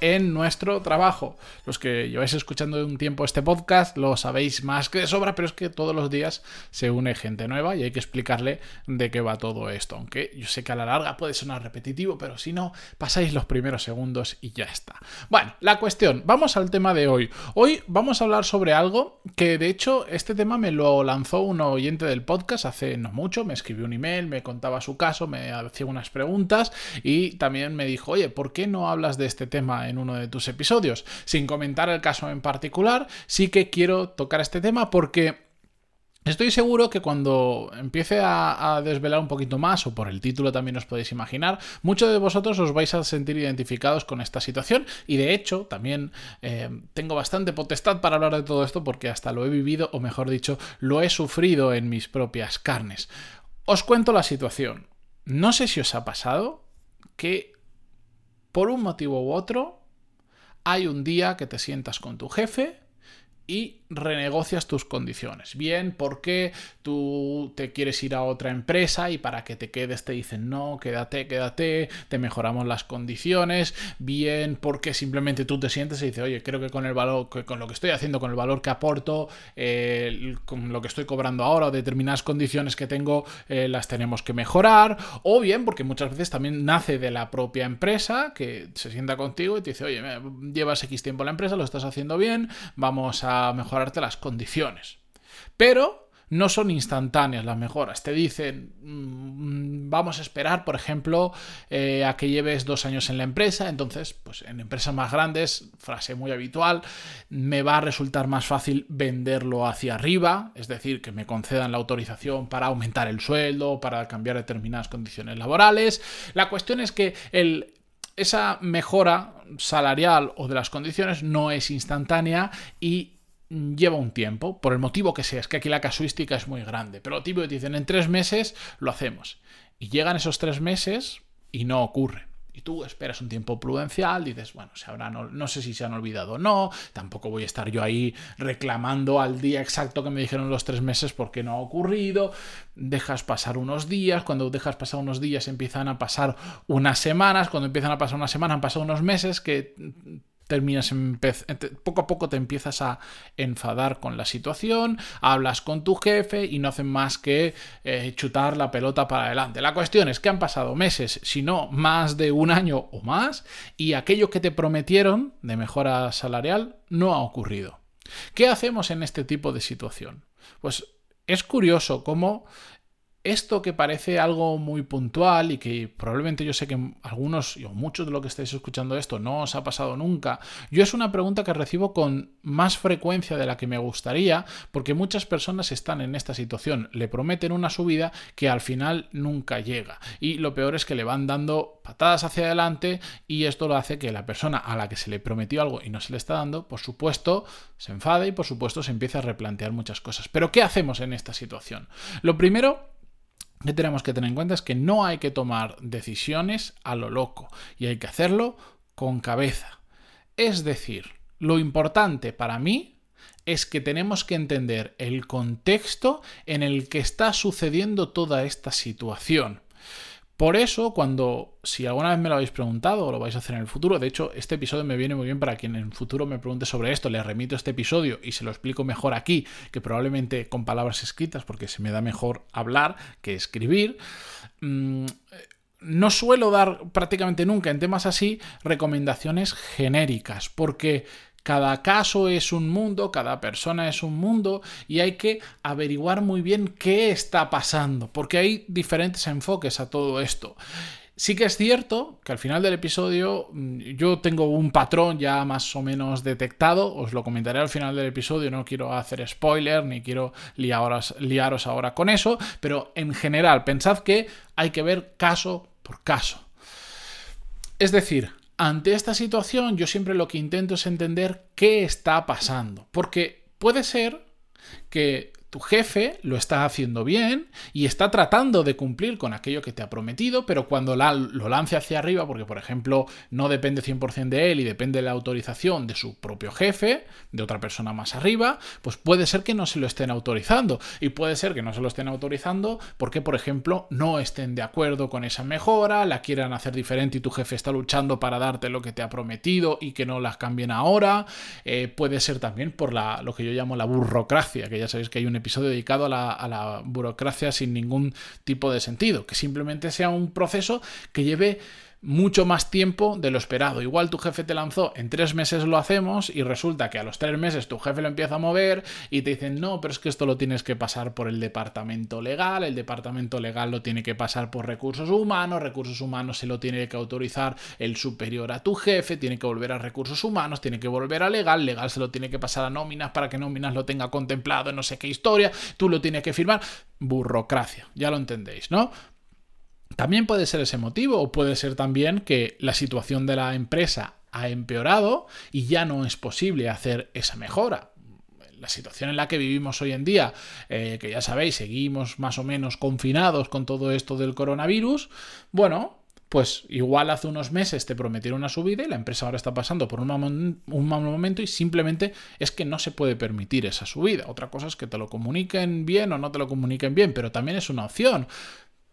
en nuestro trabajo. Los que lleváis escuchando un tiempo este podcast lo sabéis más que de sobra, pero es que todos los días se une gente nueva y hay que explicarle de qué va todo esto. Aunque yo sé que a la larga puede sonar repetitivo, pero si no, pasáis los primeros segundos y ya está. Bueno, la cuestión, vamos al tema de hoy. Hoy vamos a hablar sobre algo que de hecho este tema me lo lanzó un oyente del podcast hace no mucho, me escribió un email, me contaba su caso, me hacía unas preguntas y también me dijo, oye, ¿por qué no hablas de este tema en uno de tus episodios. Sin comentar el caso en particular, sí que quiero tocar este tema porque Estoy seguro que cuando empiece a, desvelar un poquito más, o por el título también os podéis imaginar, muchos de vosotros os vais a sentir identificados con esta situación y de hecho también eh, tengo bastante potestad para hablar de todo esto porque hasta lo he vivido, o mejor dicho, lo he sufrido en mis propias carnes. Os cuento la situación. No sé si os ha pasado que por un motivo u otro hay un día que te sientas con tu jefe y renegocias tus condiciones. Bien, porque tú te quieres ir a otra empresa y para que te quedes te dicen no, quédate, quédate, te mejoramos las condiciones. Bien, porque simplemente tú te sientes y dices, oye, creo que con el valor, con lo que estoy haciendo, con el valor que aporto, eh, con lo que estoy cobrando ahora, o determinadas condiciones que tengo, eh, las tenemos que mejorar. O bien, porque muchas veces también nace de la propia empresa que se sienta contigo y te dice, oye, llevas X tiempo en la empresa, lo estás haciendo bien, vamos a mejorar las condiciones. Pero no son instantáneas las mejoras. Te dicen, mm, vamos a esperar, por ejemplo, eh, a que lleves dos años en la empresa. Entonces, pues en empresas más grandes, frase muy habitual, me va a resultar más fácil venderlo hacia arriba, es decir, que me concedan la autorización para aumentar el sueldo, para cambiar determinadas condiciones laborales. La cuestión es que esa mejora salarial o de las condiciones no es instantánea y lleva un tiempo, por el motivo que sea, es que aquí la casuística es muy grande, pero que te dicen, en tres meses lo hacemos. Y llegan esos tres meses y no ocurre. Y tú esperas un tiempo prudencial, dices, bueno, se habrán, no sé si se han olvidado o no, tampoco voy a estar yo ahí reclamando al día exacto que me dijeron los tres meses porque no ha ocurrido, dejas pasar unos días, cuando dejas pasar unos días empiezan a pasar unas semanas, cuando empiezan a pasar unas semanas han pasado unos meses que terminas poco a poco te empiezas a enfadar con la situación, hablas con tu jefe y no hacen más que eh, chutar la pelota para adelante. La cuestión es que han pasado meses, si no más de un año o más, y aquello que te prometieron de mejora salarial no ha ocurrido. ¿Qué hacemos en este tipo de situación? Pues es curioso cómo esto que parece algo muy puntual y que probablemente yo sé que algunos o muchos de los que estáis escuchando esto no os ha pasado nunca, yo es una pregunta que recibo con más frecuencia de la que me gustaría porque muchas personas están en esta situación, le prometen una subida que al final nunca llega y lo peor es que le van dando patadas hacia adelante y esto lo hace que la persona a la que se le prometió algo y no se le está dando, por supuesto, se enfade y por supuesto se empieza a replantear muchas cosas. Pero ¿qué hacemos en esta situación? Lo primero que tenemos que tener en cuenta es que no hay que tomar decisiones a lo loco y hay que hacerlo con cabeza. Es decir, lo importante para mí es que tenemos que entender el contexto en el que está sucediendo toda esta situación. Por eso, cuando, si alguna vez me lo habéis preguntado o lo vais a hacer en el futuro, de hecho, este episodio me viene muy bien para quien en el futuro me pregunte sobre esto, le remito este episodio y se lo explico mejor aquí, que probablemente con palabras escritas, porque se me da mejor hablar que escribir. Mm, no suelo dar prácticamente nunca en temas así recomendaciones genéricas, porque cada caso es un mundo, cada persona es un mundo y hay que averiguar muy bien qué está pasando, porque hay diferentes enfoques a todo esto. Sí que es cierto que al final del episodio mm, yo tengo un patrón ya más o menos detectado, os lo comentaré al final del episodio, no quiero hacer spoiler ni quiero liaros, liaros ahora con eso, pero en general pensad que hay que ver caso por caso. Es decir, ante esta situación yo siempre lo que intento es entender qué está pasando, porque puede ser que tu jefe lo está haciendo bien y está tratando de cumplir con aquello que te ha prometido, pero cuando lo lance hacia arriba, porque por ejemplo no depende 100% de él y depende de la autorización de su propio jefe, de otra persona más arriba, pues puede ser que no se lo estén autorizando. Y puede ser que no se lo estén autorizando porque, por ejemplo, no estén de acuerdo con esa mejora, la quieran hacer diferente y tu jefe está luchando para darte lo que te ha prometido y que no las cambien ahora. Eh, puede ser también por la, lo que yo llamo la burocracia, que ya sabéis que hay un episodio dedicado a la, burocracia sin ningún tipo de sentido, que simplemente sea un proceso que lleve mucho más tiempo de lo esperado. Igual tu jefe te lanzó en tres meses lo hacemos y resulta que a los tres meses tu jefe lo empieza a mover y te dicen no, pero es que esto lo tienes que pasar por el departamento legal, el departamento legal lo tiene que pasar por recursos humanos, recursos humanos se lo tiene que autorizar el superior a tu jefe, tiene que volver a recursos humanos, tiene que volver a legal, legal se lo tiene que pasar a nóminas para que nóminas lo tenga contemplado en no sé qué historia, tú lo tienes que firmar, burocracia, ya lo entendéis, ¿no? También puede ser ese motivo o puede ser también que la situación de la empresa ha empeorado y ya no es posible hacer esa mejora. La situación en la que vivimos hoy en día, eh, que ya sabéis, seguimos más o menos confinados con todo esto del coronavirus, bueno, pues igual hace unos meses te prometieron una subida y la empresa ahora está pasando por un, mal momento y simplemente es que no se puede permitir esa subida. Otra cosa es que te lo comuniquen bien o no te lo comuniquen bien, pero también es una opción.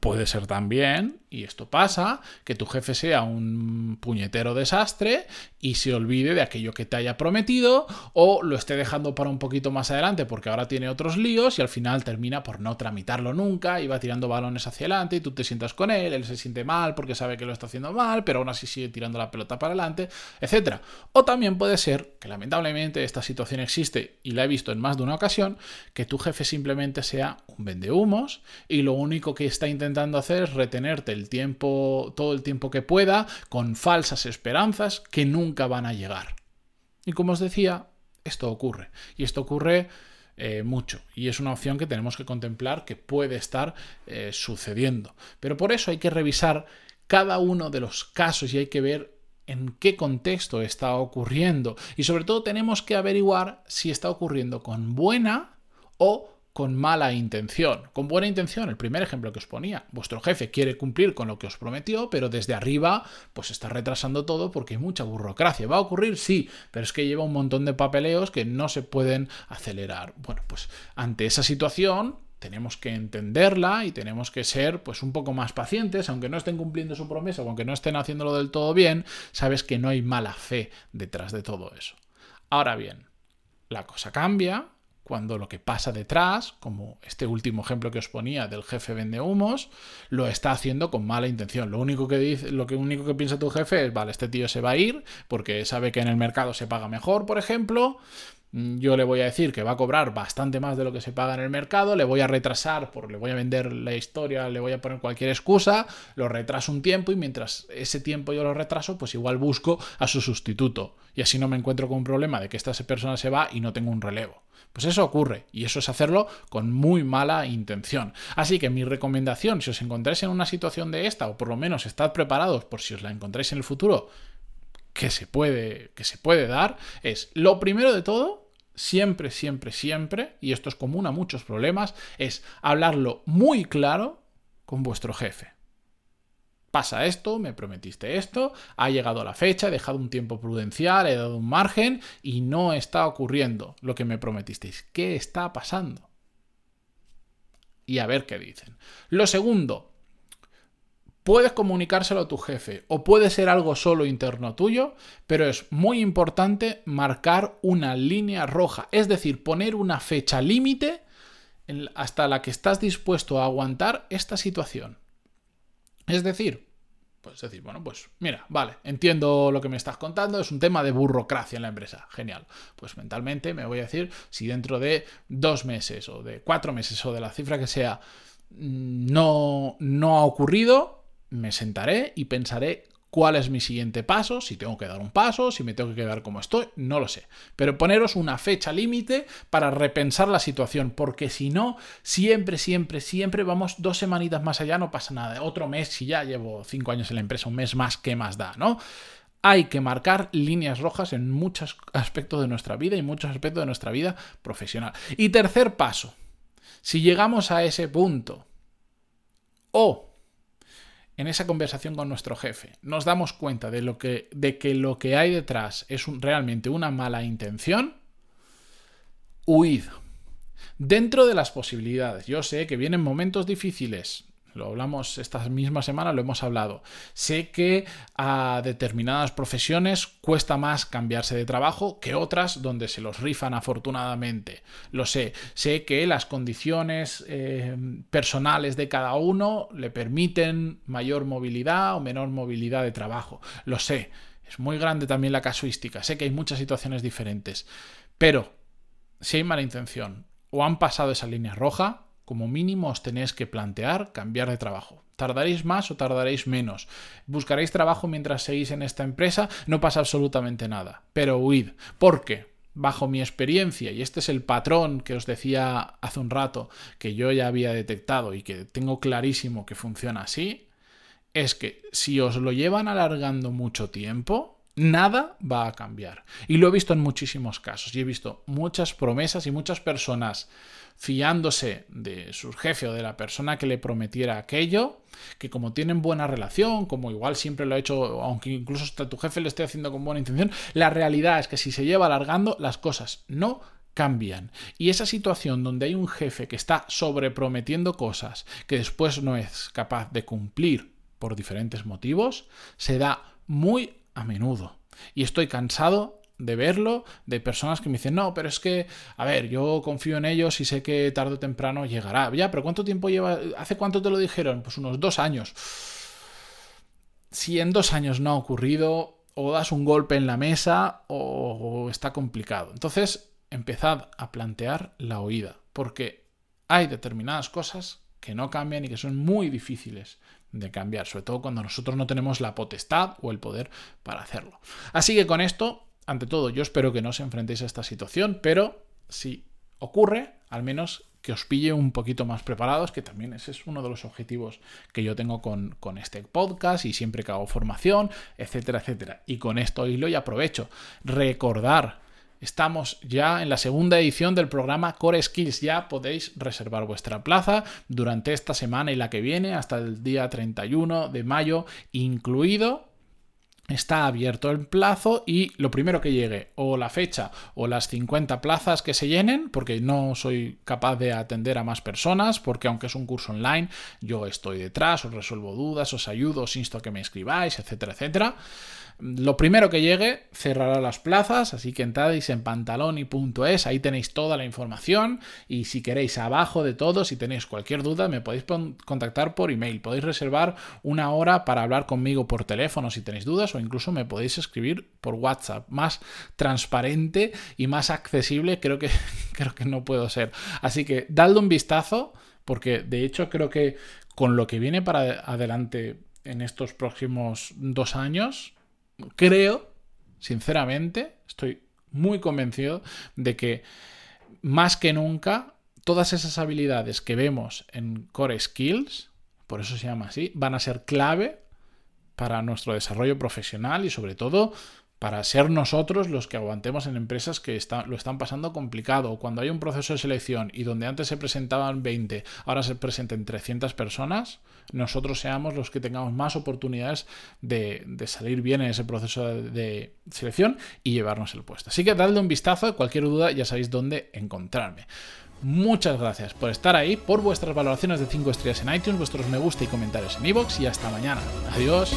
Puede ser también, y esto pasa, que tu jefe sea un puñetero desastre y se olvide de aquello que te haya prometido o lo esté dejando para un poquito más adelante porque ahora tiene otros líos y al final termina por no tramitarlo nunca y va tirando balones hacia adelante y tú te sientas con él, él se siente mal porque sabe que lo está haciendo mal, pero aún así sigue tirando la pelota para adelante, etc. O también puede ser, que lamentablemente esta situación existe y la he visto en más de una ocasión, que tu jefe simplemente sea un vendehumos y lo único que está intentando intentando hacer es retenerte el tiempo, todo el tiempo que pueda, con falsas esperanzas que nunca van a llegar. Y como os decía, esto ocurre. Y esto ocurre eh, mucho. Y es una opción que tenemos que contemplar que puede estar eh, sucediendo. Pero por eso hay que revisar cada uno de los casos y hay que ver en qué contexto está ocurriendo. Y sobre todo tenemos que averiguar si está ocurriendo con buena o con mala intención. Con buena intención, el primer ejemplo que os ponía, vuestro jefe quiere cumplir con lo que os prometió, pero desde arriba pues está retrasando todo porque hay mucha burocracia. ¿Va a ocurrir? Sí, pero es que lleva un montón de papeleos que no se pueden acelerar. Bueno, pues ante esa situación tenemos que entenderla y tenemos que ser pues un poco más pacientes, aunque no estén cumpliendo su promesa, aunque no estén haciéndolo del todo bien, sabes que no hay mala fe detrás de todo eso. Ahora bien, la cosa cambia cuando lo que pasa detrás, como este último ejemplo que os ponía del jefe vende humos, lo está haciendo con mala intención. Lo único que dice, lo que único que piensa tu jefe es, vale, este tío se va a ir porque sabe que en el mercado se paga mejor, por ejemplo, yo le voy a decir que va a cobrar bastante más de lo que se paga en el mercado, le voy a retrasar, porque le voy a vender la historia, le voy a poner cualquier excusa, lo retraso un tiempo y mientras ese tiempo yo lo retraso, pues igual busco a su sustituto. Y así no me encuentro con un problema de que esta persona se va y no tengo un relevo. Pues eso ocurre y eso es hacerlo con muy mala intención. Así que mi recomendación, si os encontráis en una situación de esta, o por lo menos estad preparados por si os la encontráis en el futuro, que se puede, que se puede dar es, lo primero de todo, siempre, siempre, siempre, y esto es común a muchos problemas, es hablarlo muy claro con vuestro jefe. Pasa esto, me prometiste esto, ha llegado la fecha, he dejado un tiempo prudencial, he dado un margen y no está ocurriendo lo que me prometisteis. ¿Qué está pasando? Y a ver qué dicen. Lo segundo, Puedes comunicárselo a tu jefe o puede ser algo solo interno tuyo, pero es muy importante marcar una línea roja, es decir, poner una fecha límite hasta la que estás dispuesto a aguantar esta situación. Es decir, pues decir, bueno, pues mira, vale, entiendo lo que me estás contando, es un tema de burocracia en la empresa, genial. Pues mentalmente me voy a decir, si dentro de dos meses o de cuatro meses o de la cifra que sea, mm, no, no ha ocurrido, me sentaré y pensaré cuál es mi siguiente paso, si tengo que dar un paso, si me tengo que quedar como estoy, no lo sé. Pero poneros una fecha límite para repensar la situación, porque si no, siempre, siempre, siempre vamos dos semanitas más allá, no pasa nada. Otro mes, si ya llevo cinco años en la empresa, un mes más, ¿qué más da, no? hay que marcar líneas rojas en muchos aspectos de nuestra vida y muchos aspectos de nuestra vida profesional. Y tercer paso, si llegamos a ese punto o en esa conversación con nuestro jefe nos damos cuenta de, lo que, de que lo que hay detrás es realmente una mala intención, huid. Dentro de las posibilidades, yo sé que vienen momentos difíciles, lo hablamos esta misma semana, lo hemos hablado. Sé que a determinadas profesiones cuesta más cambiarse de trabajo que otras donde se los rifan afortunadamente. Lo sé. Sé que las condiciones eh, personales de cada uno le permiten mayor movilidad o menor movilidad de trabajo. Lo sé. Es muy grande también la casuística. Sé que hay muchas situaciones diferentes. Pero, si hay mala intención o han pasado esa línea roja, como mínimo os tenéis que plantear cambiar de trabajo. ¿Tardaréis más o tardaréis menos? ¿Buscaréis trabajo mientras seguís en esta empresa? No pasa absolutamente nada. Pero huid. ¿Por qué? Bajo mi experiencia, y este es el patrón que os decía hace un rato, que yo ya había detectado y que tengo clarísimo que funciona así, es que si os lo llevan alargando mucho tiempo, nada va a cambiar. Y lo he visto en muchísimos casos. Y he visto muchas promesas y muchas personas fiándose de su jefe o de la persona que le prometiera aquello, que como tienen buena relación, como igual siempre lo ha hecho, aunque incluso hasta tu jefe le esté haciendo con buena intención, la realidad es que si se lleva alargando, las cosas no cambian. Y esa situación donde hay un jefe que está sobreprometiendo cosas que después no es capaz de cumplir por diferentes motivos, se da muy a menudo. Y estoy cansado de verlo, de personas que me dicen, no, pero es que, a ver, yo confío en ellos y sé que tarde o temprano llegará. Ya, pero ¿cuánto tiempo lleva? ¿Hace cuánto te lo dijeron? Pues unos dos años. Si en dos años no ha ocurrido, o das un golpe en la mesa o, está complicado. Entonces, empezad a plantear la oída, porque hay determinadas cosas que no cambian y que son muy difíciles de cambiar, sobre todo cuando nosotros no tenemos la potestad o el poder para hacerlo. Así que con esto ante todo, yo espero que no os enfrentéis a esta situación, pero si ocurre, al menos que os pille un poquito más preparados, que también ese es uno de los objetivos que yo tengo con, con, este podcast y siempre que hago formación, etcétera, etcétera. Y con esto hilo y aprovecho. Recordar, estamos ya en la segunda edición del programa Core Skills. Ya podéis reservar vuestra plaza durante esta semana y la que viene, hasta el día 31 de mayo incluido está abierto el plazo y lo primero que llegue, o la fecha o las 50 plazas que se llenen, porque no soy capaz de atender a más personas, porque aunque es un curso online, yo estoy detrás, os resuelvo dudas, os ayudo, os insto a que me escribáis, etcétera, etcétera. Lo primero que llegue cerrará las plazas, así que entradis en pantaloni.es, ahí tenéis toda la información y si queréis abajo de todo, si tenéis cualquier duda, me podéis contactar por email, podéis reservar una hora para hablar conmigo por teléfono si tenéis dudas o incluso me podéis escribir por WhatsApp, más transparente y más accesible creo que, creo que no puedo ser. Así que dadle un vistazo porque de hecho creo que con lo que viene para adelante en estos próximos dos años, creo, sinceramente, estoy muy convencido de que más que nunca todas esas habilidades que vemos en Core Skills, por eso se llama así, van a ser clave para nuestro desarrollo profesional y sobre todo para ser nosotros los que aguantemos en empresas que lo están pasando complicado. Cuando hay un proceso de selección y donde antes se presentaban 20, ahora se presenten 300 personas, nosotros seamos los que tengamos más oportunidades de, salir bien en ese proceso de, selección y llevarnos el puesto. Así que dadle un vistazo, cualquier duda ya sabéis dónde encontrarme. Muchas gracias por estar ahí, por vuestras valoraciones de 5 estrellas en iTunes, vuestros me gusta y comentarios en iVoox y hasta mañana. Adiós.